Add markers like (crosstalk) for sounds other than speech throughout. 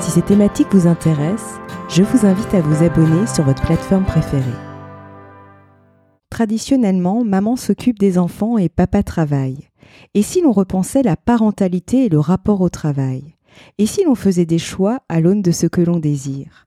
Si ces thématiques vous intéressent, je vous invite à vous abonner sur votre plateforme préférée. Traditionnellement, maman s'occupe des enfants et papa travaille. Et si l'on repensait la parentalité et le rapport au travail? Et si l'on faisait des choix à l'aune de ce que l'on désire?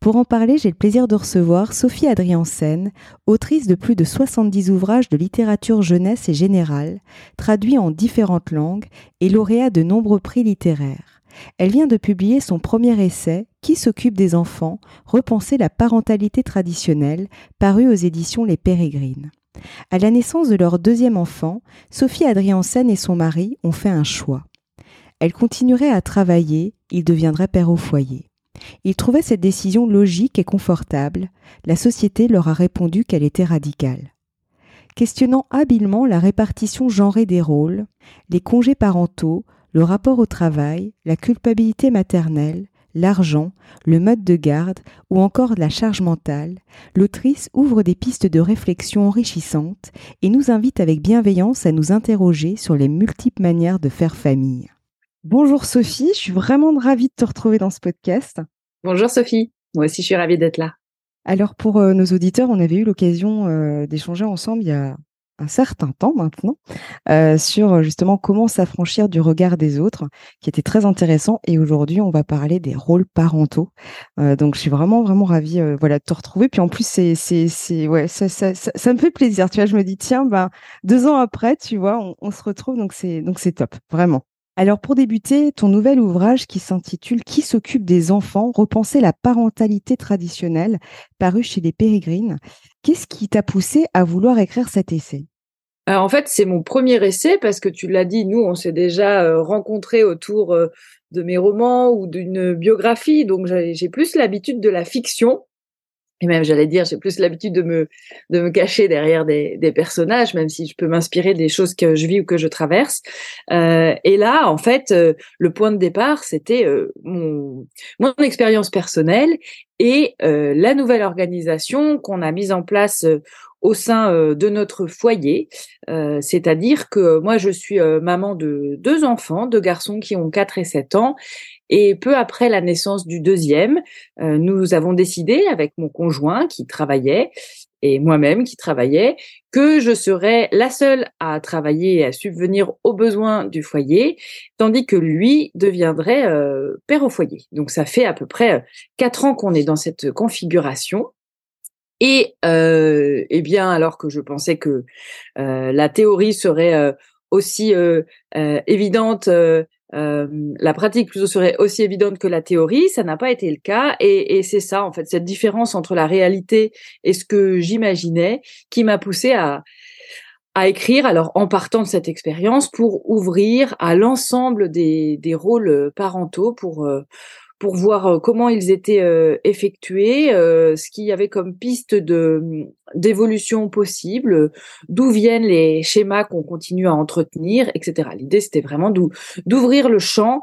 Pour en parler, j'ai le plaisir de recevoir Sophie Adriansen, autrice de plus de 70 ouvrages de littérature jeunesse et générale, traduits en différentes langues et lauréat de nombreux prix littéraires. Elle vient de publier son premier essai, Qui s'occupe des enfants? Repenser la parentalité traditionnelle, paru aux éditions Les Pérégrines. À la naissance de leur deuxième enfant, Sophie Adriansen et son mari ont fait un choix. Elle continuerait à travailler, il deviendrait père au foyer. Ils trouvaient cette décision logique et confortable. La société leur a répondu qu'elle était radicale. Questionnant habilement la répartition genrée des rôles, les congés parentaux, le rapport au travail, la culpabilité maternelle, l'argent, le mode de garde ou encore la charge mentale, l'autrice ouvre des pistes de réflexion enrichissantes et nous invite avec bienveillance à nous interroger sur les multiples manières de faire famille. Bonjour Sophie, je suis vraiment ravie de te retrouver dans ce podcast. Bonjour Sophie, moi aussi je suis ravie d'être là. Alors pour euh, nos auditeurs, on avait eu l'occasion euh, d'échanger ensemble il y a un certain temps maintenant euh, sur justement comment s'affranchir du regard des autres, qui était très intéressant. Et aujourd'hui, on va parler des rôles parentaux. Euh, donc, je suis vraiment vraiment ravie, euh, voilà, de te retrouver. Puis en plus, c'est c'est c'est ouais, ça, ça, ça, me fait plaisir. Tu vois, je me dis tiens, ben deux ans après, tu vois, on, on se retrouve. Donc c'est donc c'est top, vraiment. Alors pour débuter, ton nouvel ouvrage qui s'intitule Qui s'occupe des enfants? Repenser la parentalité traditionnelle, paru chez les Pérégrines. Qu'est-ce qui t'a poussé à vouloir écrire cet essai? En fait, c'est mon premier essai parce que tu l'as dit, nous, on s'est déjà euh, rencontrés autour euh, de mes romans ou d'une biographie, donc j'ai plus l'habitude de la fiction. Et même, j'allais dire, j'ai plus l'habitude de me, cacher derrière des, personnages, même si je peux m'inspirer des choses que je vis ou que je traverse. Euh, et là, en fait, le point de départ, c'était mon expérience personnelle et la nouvelle organisation qu'on a mise en place au sein euh, de notre foyer. Euh, c'est-à-dire que moi, je suis euh, maman de deux enfants, deux garçons qui ont 4 et 7 ans. Et peu après la naissance du deuxième, nous avons décidé avec mon conjoint qui travaillait et moi-même qui travaillais que je serais la seule à travailler et à subvenir aux besoins du foyer, tandis que lui deviendrait père au foyer. Donc ça fait à peu près quatre ans qu'on est dans cette configuration. Et euh, eh bien, alors que je pensais que euh, la théorie serait euh, aussi euh, euh évidente, euh, la pratique plutôt serait aussi évidente que la théorie, ça n'a pas été le cas. Et, et c'est ça, en fait, cette différence entre la réalité et ce que j'imaginais, qui m'a poussé à à écrire, alors en partant de cette expérience, pour ouvrir à l'ensemble des, des rôles parentaux, pour pour voir euh, comment ils étaient euh, effectués, euh, ce qu'il y avait comme piste de d'évolution possible, d'où viennent les schémas qu'on continue à entretenir, etc. L'idée c'était vraiment d'ouvrir le champ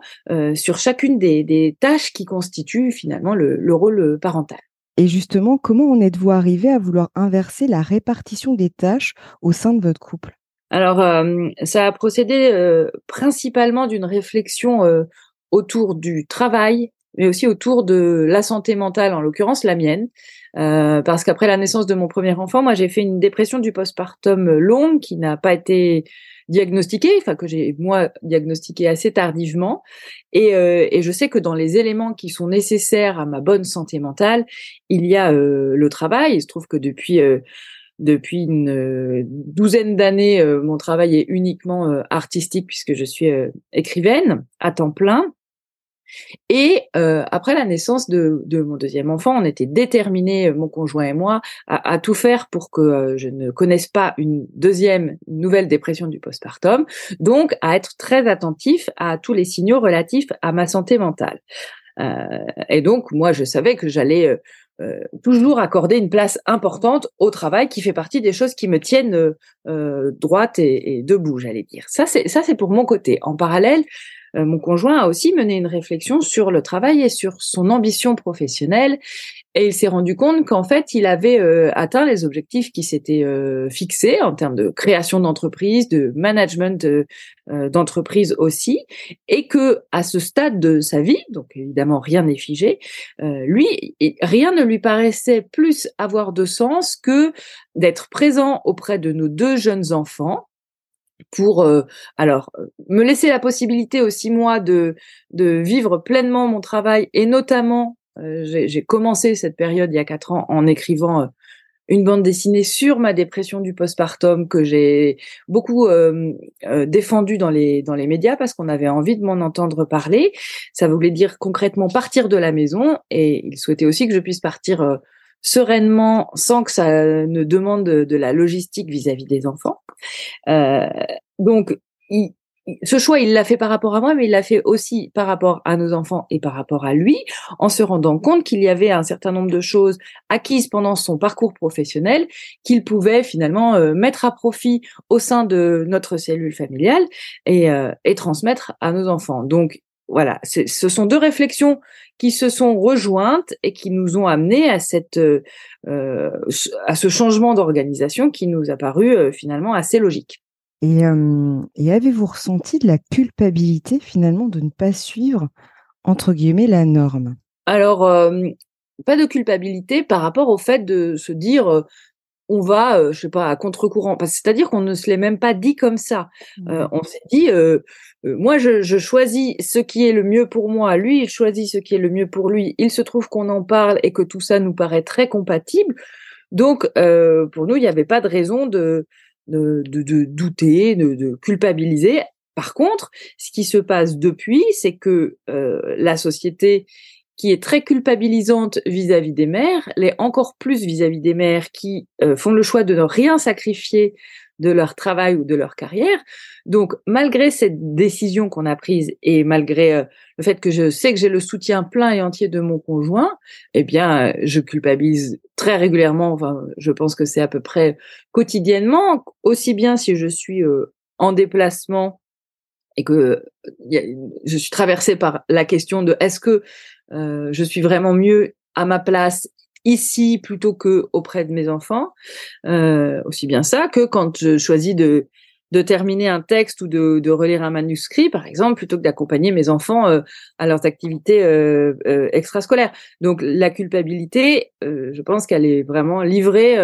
sur chacune des, des, tâches qui constituent finalement le, le rôle parental. Et justement, comment en êtes-vous arrivé à vouloir inverser la répartition des tâches au sein de votre couple? Alors, ça a procédé principalement d'une réflexion autour du travail mais aussi autour de la santé mentale, en l'occurrence la mienne. Euh, parce qu'après la naissance de mon premier enfant, moi j'ai fait une dépression du postpartum longue qui n'a pas été diagnostiquée, enfin que j'ai moi diagnostiquée assez tardivement. Et, euh, et, je sais que dans les éléments qui sont nécessaires à ma bonne santé mentale, il y a euh, le travail. Il se trouve que depuis euh, depuis une euh, douzaine d'années, mon travail est uniquement artistique puisque je suis écrivaine à temps plein. Et euh, après la naissance de, mon deuxième enfant, on était déterminés, euh, mon conjoint et moi, à, tout faire pour que euh, je ne connaisse pas une deuxième nouvelle dépression du postpartum, donc à être très attentif à tous les signaux relatifs à ma santé mentale. et donc, moi, je savais que j'allais toujours accorder une place importante au travail qui fait partie des choses qui me tiennent droite et, debout, j'allais dire. Ça, c'est pour mon côté. En parallèle, mon conjoint a aussi mené une réflexion sur le travail et sur son ambition professionnelle. Et il s'est rendu compte qu'en fait, il avait euh, atteint les objectifs qui s'étaient euh, fixés en termes de création d'entreprise, de management d'entreprise aussi, et que à ce stade de sa vie, donc évidemment rien n'est figé, lui, rien ne lui paraissait plus avoir de sens que d'être présent auprès de nos deux jeunes enfants pour euh, alors euh, me laisser la possibilité aussi moi de de vivre pleinement mon travail et notamment euh, j'ai commencé cette période il y a quatre ans en écrivant une bande dessinée sur ma dépression du postpartum que j'ai beaucoup euh, défendue dans les dans les médias parce qu'on avait envie de m'en entendre parler. Ça voulait dire concrètement partir de la maison et il souhaitait aussi que je puisse partir sereinement sans que ça ne demande de, la logistique vis-à-vis des enfants. Euh, donc, ce choix, il l'a fait par rapport à moi, mais il l'a fait aussi par rapport à nos enfants et par rapport à lui, en se rendant compte qu'il y avait un certain nombre de choses acquises pendant son parcours professionnel qu'il pouvait finalement euh, mettre à profit au sein de notre cellule familiale et, euh, et transmettre à nos enfants. Donc, voilà, ce sont deux réflexions qui se sont rejointes et qui nous ont amenés à cette euh, à ce changement d'organisation qui nous a paru euh, finalement assez logique. Et, et avez-vous ressenti de la culpabilité finalement de ne pas suivre entre guillemets la norme? Alors pas de culpabilité par rapport au fait de se dire on va, euh, je sais pas, à contre-courant. C'est-à-dire qu'on ne se l'est même pas dit comme ça. Euh, mmh. on s'est dit, euh, moi, je, choisis ce qui est le mieux pour moi. Lui, il choisit ce qui est le mieux pour lui. Il se trouve qu'on en parle et que tout ça nous paraît très compatible. Donc, pour nous, il n'y avait pas de raison de, de, de douter, de, de, culpabiliser. Par contre, ce qui se passe depuis, c'est que la société qui est très culpabilisante vis-à-vis des mères, l'est encore plus vis-à-vis des mères qui euh, font le choix de ne rien sacrifier de leur travail ou de leur carrière. Donc, malgré cette décision qu'on a prise et malgré euh, le fait que je sais que j'ai le soutien plein et entier de mon conjoint, eh bien, euh, je culpabilise très régulièrement. Enfin, je pense que c'est à peu près quotidiennement, aussi bien si je suis en déplacement et que je suis traversée par la question de est-ce que euh, je suis vraiment mieux à ma place ici plutôt que auprès de mes enfants, euh, aussi bien ça que quand je choisis de de terminer un texte ou de, de relire un manuscrit, par exemple, plutôt que d'accompagner mes enfants euh, à leurs activités euh, euh, extrascolaires. Donc la culpabilité, je pense qu'elle est vraiment livrée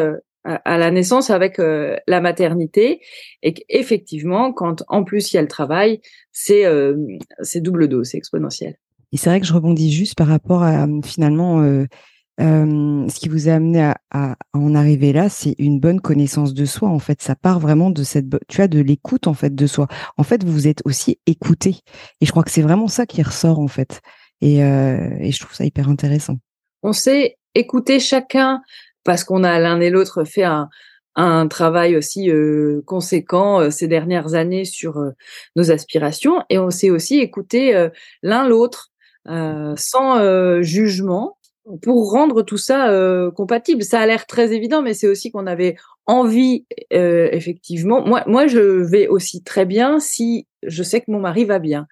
à, la naissance avec la maternité et qu'effectivement, quand en plus il y a le travail, c'est c'est double dose, c'est exponentiel. Et c'est vrai que je rebondis juste par rapport à finalement euh, euh, ce qui vous a amené à, en arriver là, c'est une bonne connaissance de soi. En fait, ça part vraiment de cette, tu as de l'écoute en fait de soi. En fait, vous vous êtes aussi écouté. Et je crois que c'est vraiment ça qui ressort en fait. Et, euh, je trouve ça hyper intéressant. On sait écouter chacun parce qu'on a l'un et l'autre fait un, travail aussi euh, conséquent euh, ces dernières années sur euh, nos aspirations et on sait aussi écouter l'un l'autre euh, sans euh, jugement pour rendre tout ça euh, compatible. Ça a l'air très évident, mais c'est aussi qu'on avait envie, effectivement. Moi, moi, je vais aussi très bien si je sais que mon mari va bien.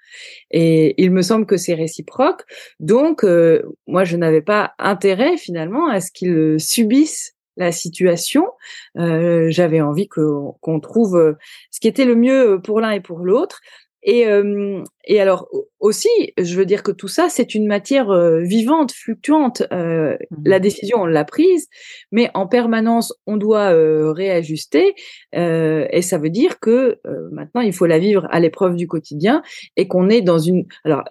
Et il me semble que c'est réciproque. Donc, moi, je n'avais pas intérêt finalement à ce qu'il subisse la situation. Euh, J'avais envie qu'on trouve ce qui était le mieux pour l'un et pour l'autre. Et, euh, et alors aussi, je veux dire que tout ça, c'est une matière euh, vivante, fluctuante. Euh, mmh La décision, on l'a prise, mais en permanence, on doit réajuster. et ça veut dire que maintenant, il faut la vivre à l'épreuve du quotidien et qu'on est dans une. Alors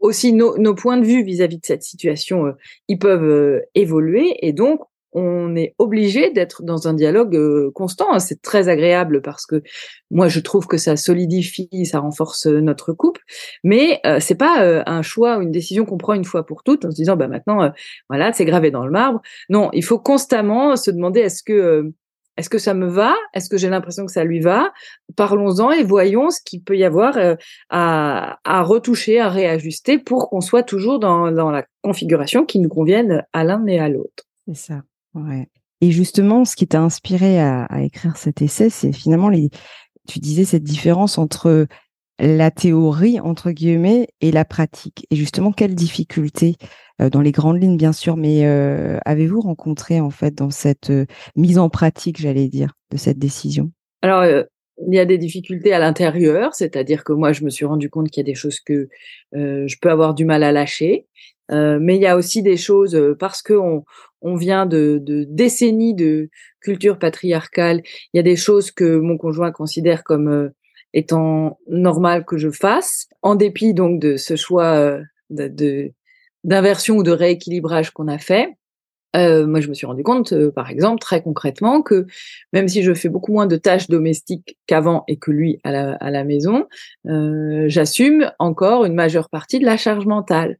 aussi, nos, nos points de vue vis-à-vis de cette situation, ils peuvent évoluer et donc on est obligé d'être dans un dialogue euh, constant. C'est très agréable parce que moi je trouve que ça solidifie, ça renforce euh, notre couple, mais euh, c'est pas un choix ou une décision qu'on prend une fois pour toutes en se disant bah maintenant voilà c'est gravé dans le marbre. Non, il faut constamment se demander est-ce que est-ce que ça me va? Est-ce que j'ai l'impression que ça lui va? Parlons-en et voyons ce qu'il peut y avoir euh, à, à, retoucher, à réajuster pour qu'on soit toujours dans, dans, la configuration qui nous convienne à l'un et à l'autre. C'est ça. Ouais. Et justement, ce qui t'a inspiré à, à, écrire cet essai, c'est finalement les. Tu disais cette différence entre la théorie entre guillemets et la pratique. Et justement, quelles difficultés euh, dans les grandes lignes, bien sûr, mais euh, avez-vous rencontré en fait dans cette euh, mise en pratique, j'allais dire, de cette décision? Alors, il y a des difficultés à l'intérieur, c'est-à-dire que moi, je me suis rendu compte qu'il y a des choses que je peux avoir du mal à lâcher, mais il y a aussi des choses parce que on, on vient de, de, décennies de culture patriarcale. Il y a des choses que mon conjoint considère comme étant normal que je fasse, en dépit donc de ce choix de d'inversion ou de rééquilibrage qu'on a fait, euh, moi, je me suis rendu compte, euh, par exemple, très concrètement, que même si je fais beaucoup moins de tâches domestiques qu'avant et que lui à la, à la maison, euh, j'assume encore une majeure partie de la charge mentale.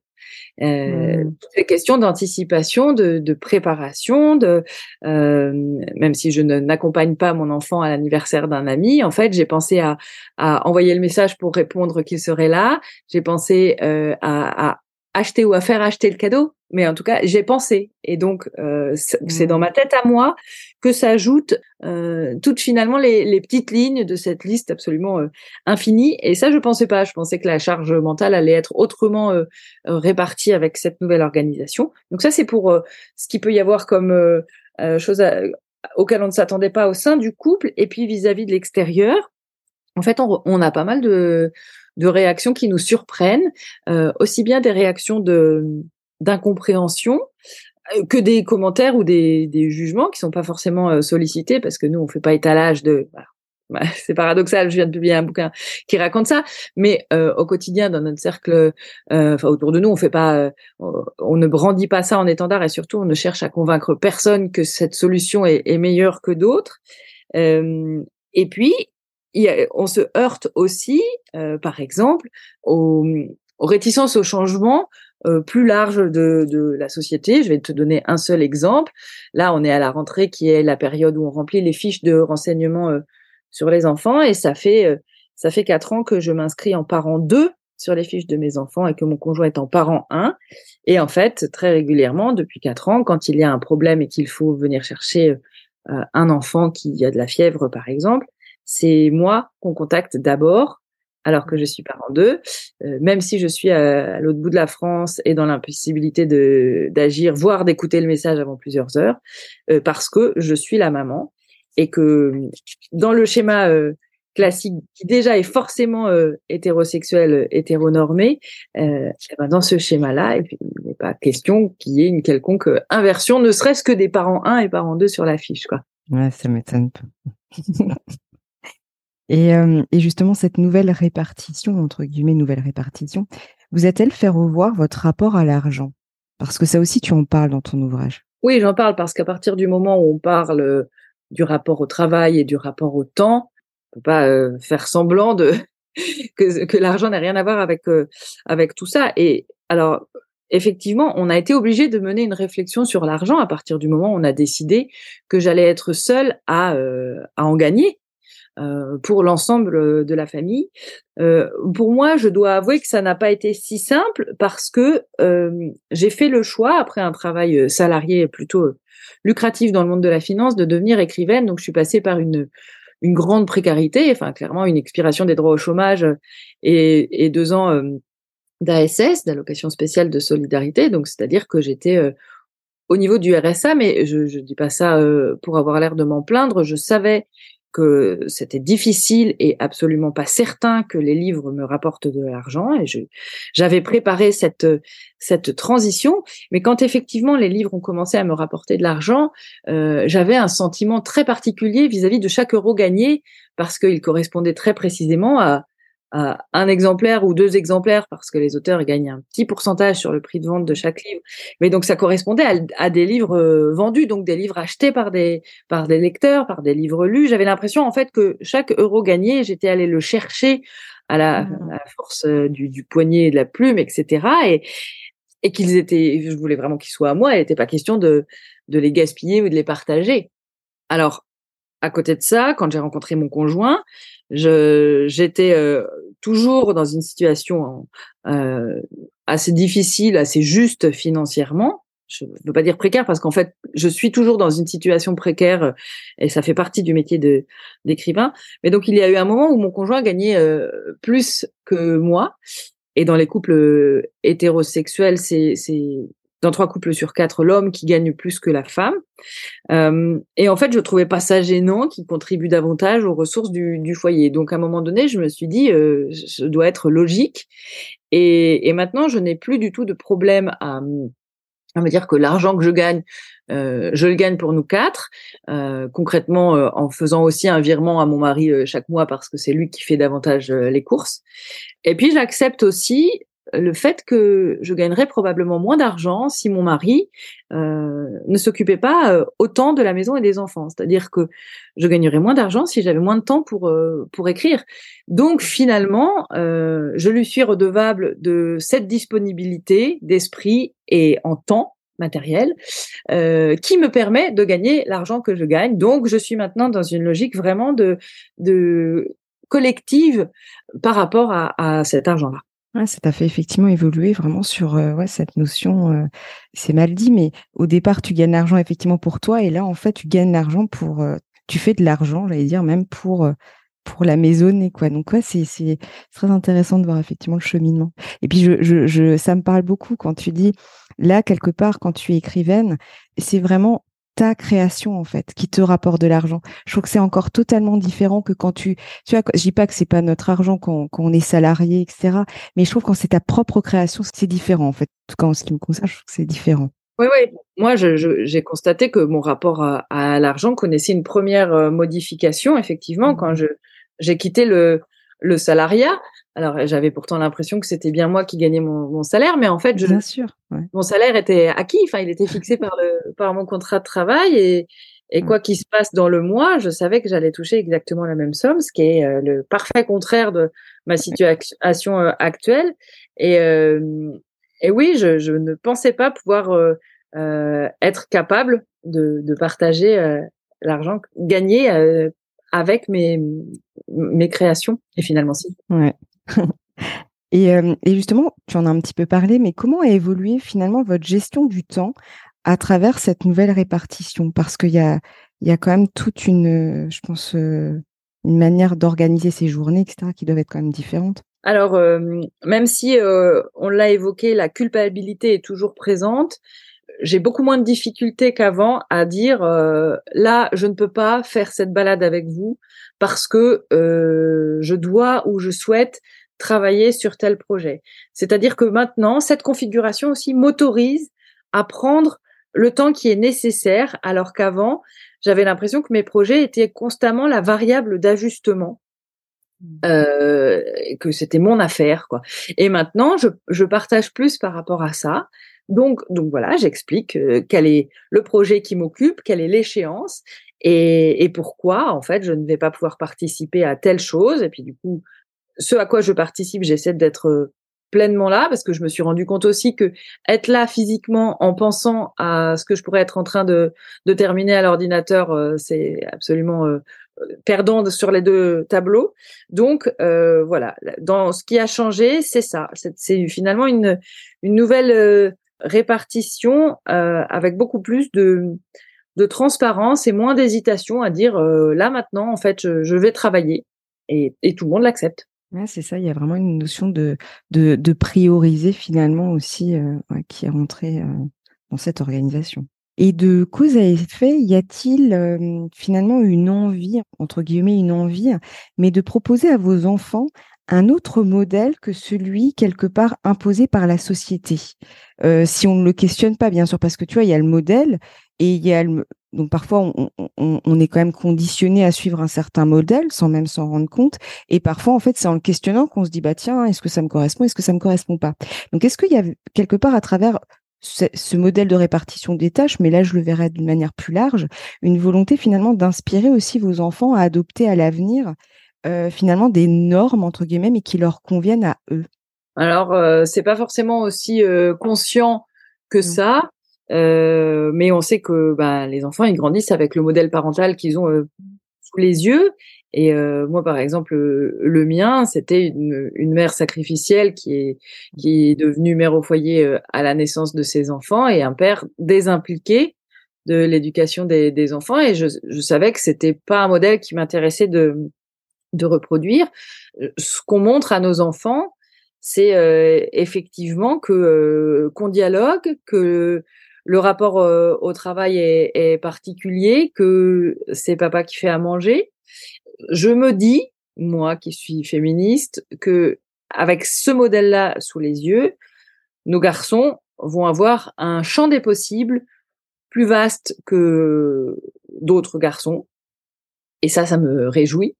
Euh, mmh. Toutes les questions d'anticipation, de, de, préparation, de euh, même si je n'accompagne pas mon enfant à l'anniversaire d'un ami, en fait, j'ai pensé à, à, envoyer le message pour répondre qu'il serait là. J'ai pensé euh, à, à, acheter ou à faire acheter le cadeau, mais en tout cas, j'ai pensé. Et donc, euh, c'est dans ma mmh. tête à moi que s'ajoutent euh, toutes finalement les, les, petites lignes de cette liste absolument euh, infinie. Et ça, je pensais pas. Je pensais que la charge mentale allait être autrement euh, euh, répartie avec cette nouvelle organisation. Donc ça, c'est pour ce qu'il peut y avoir comme chose auquel on ne s'attendait pas au sein du couple. Et puis vis-à-vis de l'extérieur, en fait, on, on a pas mal de de réactions qui nous surprennent, euh, aussi bien des réactions de d'incompréhension euh, que des commentaires ou des, des jugements qui sont pas forcément euh, sollicités parce que nous on fait pas étalage de bah, (laughs) c'est paradoxal, je viens de publier un bouquin qui raconte ça, mais euh, au quotidien, dans notre cercle, euh, enfin autour de nous, on fait pas, on ne brandit pas ça en étendard et surtout, on ne cherche à convaincre personne que cette solution est, est meilleure que d'autres. Euh, et puis, on se heurte aussi, euh, par exemple, aux, réticences au changement euh, plus large de, de, la société. Je vais te donner un seul exemple. Là, on est à la rentrée, qui est la période où on remplit les fiches de renseignement euh, sur les enfants, et ça fait ça fait quatre ans que je m'inscris en parent 2 sur les fiches de mes enfants et que mon conjoint est en parent 1. Et en fait, très régulièrement, depuis quatre ans, quand il y a un problème et qu'il faut venir chercher un enfant qui a de la fièvre, par exemple, c'est moi qu'on contacte d'abord, alors que je suis parent d'eux, euh, même si je suis à, l'autre bout de la France et dans l'impossibilité de d'agir, voire d'écouter le message avant plusieurs heures, euh, parce que je suis la maman et que dans le schéma euh, classique qui déjà est forcément hétérosexuel, hétéronormé, eh ben dans ce schéma-là, il n'est pas question qu'il y ait une quelconque inversion, ne serait-ce que des parents 1 et parents 2 sur la fiche, quoi. Ça m'étonne pas. (laughs) Et, et, justement, cette nouvelle répartition, entre guillemets, nouvelle répartition, vous a-t-elle fait revoir votre rapport à l'argent? Parce que ça aussi, tu en parles dans ton ouvrage. Oui, j'en parle parce qu'à partir du moment où on parle du rapport au travail et du rapport au temps, on peut pas euh, faire semblant de (laughs) que, l'argent n'a rien à voir avec euh, avec tout ça. Et alors, effectivement, on a été obligé de mener une réflexion sur l'argent à partir du moment où on a décidé que j'allais être seule à euh, à en gagner euh, pour l'ensemble euh, de la famille. Euh, pour moi, je dois avouer que ça n'a pas été si simple parce que j'ai fait le choix, après un travail salarié plutôt lucratif dans le monde de la finance, de devenir écrivaine. Donc, je suis passée par une grande précarité, enfin clairement une expiration des droits au chômage et deux ans d'ASS, d'allocation spéciale de solidarité. Donc, c'est-à-dire que j'étais au niveau du RSA, mais je ne dis pas ça pour avoir l'air de m'en plaindre. Je savais que c'était difficile et absolument pas certain que les livres me rapportent de l'argent et j'avais préparé cette cette transition. Mais quand effectivement les livres ont commencé à me rapporter de l'argent euh, j'avais un sentiment très particulier vis-à-vis -vis de chaque euro gagné parce qu'il correspondait très précisément à un exemplaire ou deux exemplaires parce que les auteurs gagnent un petit pourcentage sur le prix de vente de chaque livre. Mais donc ça correspondait à, des livres euh, vendus, donc des livres achetés par des par des lecteurs, par des livres lus. J'avais l'impression en fait que chaque euro gagné, j'étais allé le chercher à la, mmh. force euh, du, du, poignet et de la plume, etc. Et et qu'ils étaient, je voulais vraiment qu'ils soient à moi. Il n'était pas question de de les gaspiller ou de les partager. Alors à côté de ça, quand j'ai rencontré mon conjoint, j'étais euh, toujours dans une situation euh, assez difficile, assez juste financièrement. Je ne veux pas dire précaire parce qu'en fait, je suis toujours dans une situation précaire euh, et ça fait partie du métier d'écrivain. Mais donc, il y a eu un moment où mon conjoint gagnait euh, plus que moi. Et dans les couples hétérosexuels, c'est dans trois couples sur quatre, l'homme qui gagne plus que la femme. Euh, et en fait, je trouvais pas ça gênant, qui contribue davantage aux ressources du, du foyer. Donc, à un moment donné, je me suis dit, euh, je dois être logique. Et, et maintenant, je n'ai plus du tout de problème à, à me dire que l'argent que je gagne, euh, je le gagne pour nous quatre, euh, concrètement euh, en faisant aussi un virement à mon mari euh, chaque mois parce que c'est lui qui fait davantage les courses. Et puis j'accepte aussi le fait que je gagnerais probablement moins d'argent si mon mari euh, ne s'occupait pas euh, autant de la maison et des enfants. C'est-à-dire que je gagnerais moins d'argent si j'avais moins de temps pour euh, pour écrire. Donc finalement, je lui suis redevable de cette disponibilité d'esprit et en temps matériel qui me permet de gagner l'argent que je gagne. Donc je suis maintenant dans une logique vraiment de de collective par rapport à, à cet argent-là. Ouais, ça t'a fait effectivement évoluer vraiment sur euh, ouais, cette notion. Euh, c'est mal dit, mais au départ, tu gagnes l'argent effectivement pour toi, et là, en fait, tu gagnes l'argent pour. Euh, tu fais de l'argent, j'allais dire, même pour pour la maisonnée, quoi. Donc ouais, c'est c'est très intéressant de voir effectivement le cheminement. Et puis je, je, je ça me parle beaucoup quand tu dis là quelque part quand tu es écrivaine, c'est vraiment ta création en fait qui te rapporte de l'argent. Je trouve que c'est encore totalement différent que quand tu, tu vois, je dis pas que c'est pas notre argent quand, quand, on est salarié, etc. Mais je trouve que quand c'est ta propre création, c'est différent en fait. En tout cas, en ce qui me concerne, je trouve que c'est différent. Oui, oui. Moi, j'ai constaté que mon rapport à, à l'argent connaissait une première euh, modification, effectivement, quand mmh. je j'ai quitté le, le salariat. Alors, j'avais pourtant l'impression que c'était bien moi qui gagnais mon, mon, salaire, mais en fait, je, bien sûr, mon salaire était acquis. Enfin, il était fixé par le par mon contrat de travail et et quoi qu'il se passe dans le mois, je savais que j'allais toucher exactement la même somme, ce qui est euh, le parfait contraire de ma situation euh, actuelle. Et euh, et oui, je, je ne pensais pas pouvoir euh, être capable de, de partager l'argent gagné avec mes mes créations et finalement si. Ouais. (laughs) et, euh, et, justement, tu en as un petit peu parlé, mais comment a évolué finalement votre gestion du temps à travers cette nouvelle répartition? Parce qu'il y a, quand même toute une, je pense, euh, une manière d'organiser ces journées, etc., qui doivent être quand même différentes. Alors, euh, même si euh, on l'a évoqué, la culpabilité est toujours présente, j'ai beaucoup moins de difficultés qu'avant à dire euh, là, je ne peux pas faire cette balade avec vous parce que euh, je dois ou je souhaite travailler sur tel projet. C'est-à-dire que maintenant, cette configuration aussi m'autorise à prendre le temps qui est nécessaire, alors qu'avant, j'avais l'impression que mes projets étaient constamment la variable d'ajustement. Mmh. Euh, que c'était mon affaire quoi. Et maintenant, je, je partage plus par rapport à ça. Donc, donc voilà, j'explique euh, quel est le projet qui m'occupe, quelle est l'échéance et, et, pourquoi en fait je ne vais pas pouvoir participer à telle chose. Et puis du coup, ce à quoi je participe, j'essaie d'être euh, pleinement là parce que je me suis rendu compte aussi que être là physiquement en pensant à ce que je pourrais être en train de, de terminer à l'ordinateur, euh, c'est absolument perdant sur les deux tableaux. Donc euh, voilà, dans ce qui a changé, c'est ça. C'est finalement une, une nouvelle répartition euh, avec beaucoup plus de, de transparence et moins d'hésitation à dire euh, là maintenant en fait je, vais travailler et, et, tout le monde l'accepte. C'est ça, il y a vraiment une notion de, de, prioriser finalement aussi euh, qui est rentrée dans cette organisation. Et de cause à effet, y a-t-il finalement une envie, entre guillemets une envie, mais de proposer à vos enfants un autre modèle que celui quelque part imposé par la société. Euh, si on ne le questionne pas, bien sûr, parce que tu vois, il y a le modèle et il y a le... donc parfois on, est quand même conditionné à suivre un certain modèle sans même s'en rendre compte. Et parfois, en fait, c'est en le questionnant qu'on se dit bah tiens, est-ce que ça me correspond, est-ce que ça me correspond pas? Donc, est-ce qu'il y a quelque part à travers ce, modèle de répartition des tâches, mais là je le verrais d'une manière plus large, une volonté finalement d'inspirer aussi vos enfants à adopter à l'avenir euh, finalement des normes entre guillemets, mais qui leur conviennent à eux Alors euh, c'est pas forcément aussi euh, conscient que mmh. ça, euh, mais on sait que bah, les enfants ils grandissent avec le modèle parental qu'ils ont sous les yeux. Et moi, par exemple, le mien, c'était une, une, mère sacrificielle qui est qui est devenue mère au foyer à la naissance de ses enfants et un père désimpliqué de l'éducation des, des, enfants. Et je, je savais que c'était pas un modèle qui m'intéressait de de reproduire. Ce qu'on montre à nos enfants, c'est euh, effectivement que euh, qu'on dialogue, que le rapport euh, au travail est, est, particulier, que c'est papa qui fait à manger. Je me dis, moi qui suis féministe, que avec ce modèle-là sous les yeux, nos garçons vont avoir un champ des possibles plus vaste que d'autres garçons. Et ça, ça me réjouit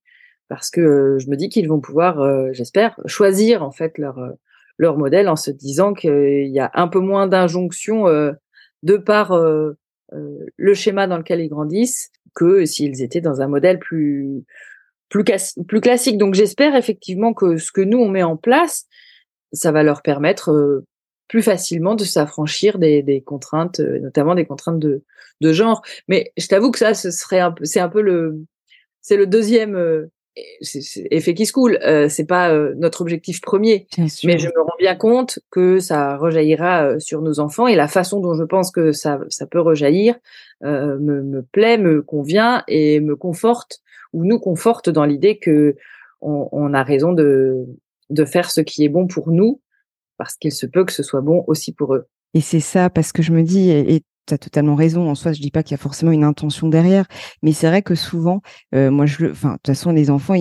parce que je me dis qu'ils vont pouvoir, j'espère, choisir en fait leur leur modèle en se disant qu'il y a un peu moins d'injonctions de par euh, euh, le schéma dans lequel ils grandissent que s'ils étaient dans un modèle plus plus, plus classique. Donc j'espère effectivement que ce que nous on met en place, ça va leur permettre euh, plus facilement de s'affranchir des, des, contraintes, notamment des contraintes de, de genre. Mais je t'avoue que ça, ce serait un peu, c'est un peu le, c'est le deuxième effet qui se coule, euh, c'est pas euh, notre objectif premier. Mais je me rends bien compte que ça rejaillira euh, sur nos enfants et la façon dont je pense que ça, ça peut rejaillir euh, me, me, plaît, me convient et me conforte ou nous conforte dans l'idée que on, on, a raison de, de faire ce qui est bon pour nous parce qu'il se peut que ce soit bon aussi pour eux. Et c'est ça, parce que je me dis, et tu as totalement raison. En soi, je dis pas qu'il y a forcément une intention derrière, mais c'est vrai que souvent, euh, moi, je, enfin, de toute façon, les enfants,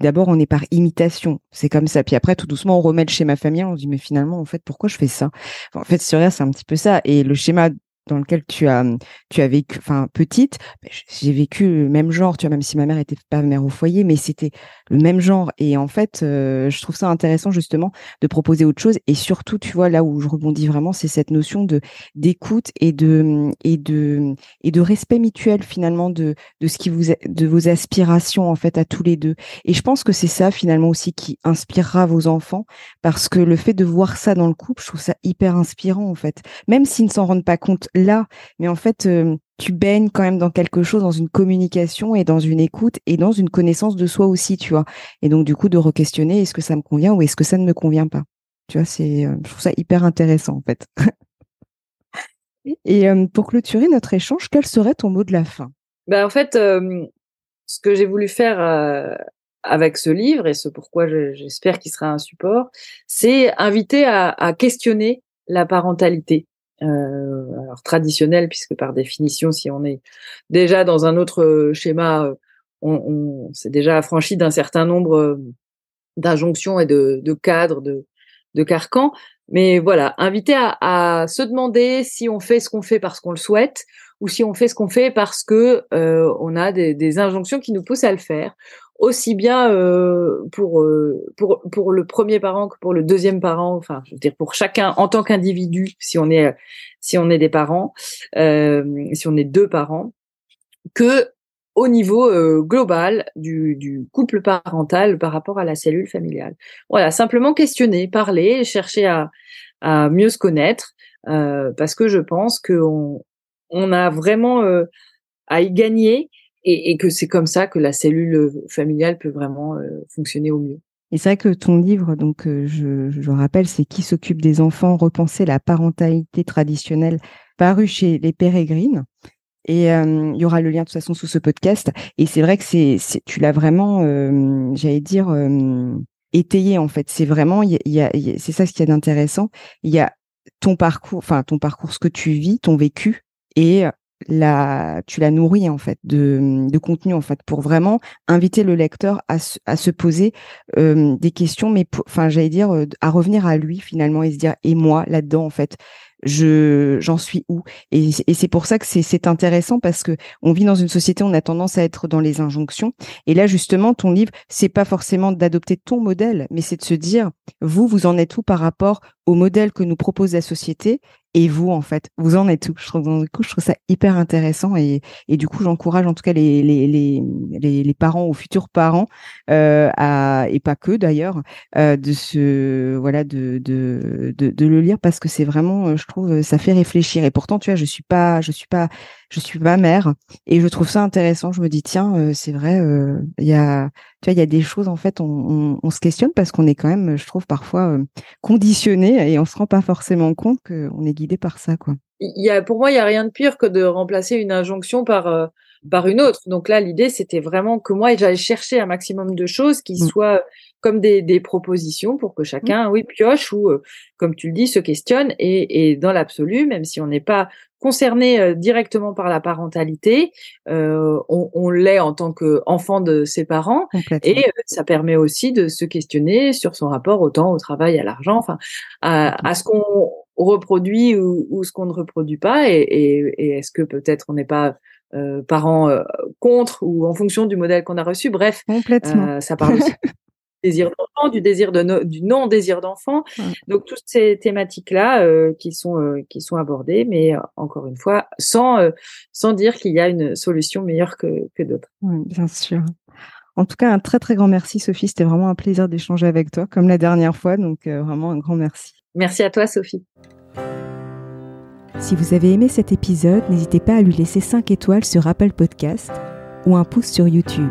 d'abord, on est par imitation, c'est comme ça. Puis après, tout doucement, on remet le schéma familial, on se dit, mais finalement, en fait, pourquoi je fais ça? En fait, sur c'est un petit peu ça. Et le schéma dans lequel tu as tu as vécu enfin petite ben, j'ai vécu le même genre tu vois même si ma mère était pas mère au foyer mais c'était le même genre. Et en fait euh, je trouve ça intéressant justement de proposer autre chose. Et surtout tu vois là où je rebondis vraiment c'est cette notion de d'écoute et de et de et de respect mutuel finalement de de ce qui vous de vos aspirations en fait à tous les deux. Et je pense que c'est ça finalement aussi qui inspirera vos enfants. Parce que le fait de voir ça dans le couple je trouve ça hyper inspirant en fait. Même s'ils ne s'en rendent pas compte là, mais en fait, euh, tu baignes quand même dans quelque chose, dans une communication et dans une écoute et dans une connaissance de soi aussi, tu vois. Et donc, du coup, de re-questionner, est-ce que ça me convient ou est-ce que ça ne me convient pas? Tu vois, c'est, euh, je trouve ça hyper intéressant, en fait. (laughs) et euh, pour clôturer notre échange, quel serait ton mot de la fin? Ben, En fait, ce que j'ai voulu faire avec ce livre et ce pourquoi j'espère qu'il sera un support, c'est inviter à questionner la parentalité euh, alors traditionnel puisque par définition, si on est déjà dans un autre euh, schéma, euh, on, s'est déjà affranchi d'un certain nombre euh, d'injonctions et de, cadres, de, de carcans. Mais voilà, inviter à, se demander si on fait ce qu'on fait parce qu'on le souhaite ou si on fait ce qu'on fait parce que on a des, injonctions qui nous poussent à le faire, aussi bien euh, pour, euh, pour pour le premier parent que pour le deuxième parent, enfin, je veux dire pour chacun en tant qu'individu, si on est si on est des parents, euh, si on est deux parents, que au niveau euh, global du, du couple parental par rapport à la cellule familiale. Voilà, simplement questionner, parler, chercher à, à mieux se connaître, euh, parce que je pense qu'on on a vraiment à y gagner et, et que c'est comme ça que la cellule euh, familiale peut vraiment euh, fonctionner au mieux. Et c'est vrai que ton livre, donc euh, je, je rappelle, c'est Qui s'occupe des enfants, repenser la parentalité traditionnelle, paru chez Les Pérégrines. Et il y aura le lien de toute façon sous ce podcast. Et c'est vrai que c'est, tu l'as vraiment, j'allais dire, étayé en fait. C'est vraiment, il y a, c'est ça ce qui est d'intéressant. Il y a ton parcours, enfin ton parcours, ce que tu vis, ton vécu, et tu la nourris en fait de, de contenu en fait pour vraiment inviter le lecteur à, à se poser des questions, mais enfin j'allais dire à revenir à lui finalement et se dire et moi là-dedans en fait je j'en suis où? Et, et c'est pour ça que c'est intéressant parce que on vit dans une société on a tendance à être dans les injonctions. Et là justement ton livre c'est pas forcément d'adopter ton modèle mais c'est de se dire vous vous en êtes où par rapport au modèle que nous propose la société? Et vous en fait vous en êtes où? Je trouve du coup je trouve ça hyper intéressant et, et du coup j'encourage en tout cas les les, les, les, parents ou futurs parents euh, à et pas que d'ailleurs euh, de voilà de, de, de de le lire parce que c'est vraiment je trouve ça fait réfléchir. Et pourtant tu vois je suis pas je suis pas je suis pas mère et je trouve ça intéressant. Je me dis tiens euh, c'est vrai il y a tu vois il y a des choses en fait on, on, on se questionne parce qu'on est quand même je trouve parfois conditionné et on se rend pas forcément compte qu'on est guidé par ça, quoi. Il y a, pour moi, il y a rien de pire que de remplacer une injonction par euh, par une autre. Donc là, l'idée, c'était vraiment que moi, j'allais chercher un maximum de choses qui mmh. soient comme des, des, propositions pour que chacun, mmh. oui, pioche ou, euh, comme tu le dis, se questionne. Et, et dans l'absolu, même si on n'est pas concerné euh, directement par la parentalité, euh, on, on l'est en tant qu'enfant de ses parents, et ça permet aussi de se questionner sur son rapport au temps, au travail, à l'argent, enfin, à, à ce qu'on reproduit ou, ou, ce qu'on ne reproduit pas, et, et, et est-ce que peut-être on n'est pas euh, parents euh, contre ou en fonction du modèle qu'on a reçu. Bref, euh, ça parle aussi (laughs) désir d'enfant, du désir de du non désir d'enfant. Donc toutes ces thématiques là qui sont qui sont abordées, mais encore une fois sans sans dire qu'il y a une solution meilleure que que d'autres. bien sûr. En tout cas, un très très grand merci Sophie. C'était vraiment un plaisir d'échanger avec toi, comme la dernière fois. Donc vraiment un grand merci. Merci à toi Sophie. Si vous avez aimé cet épisode, n'hésitez pas à lui laisser 5 étoiles sur Apple Podcast ou un pouce sur YouTube.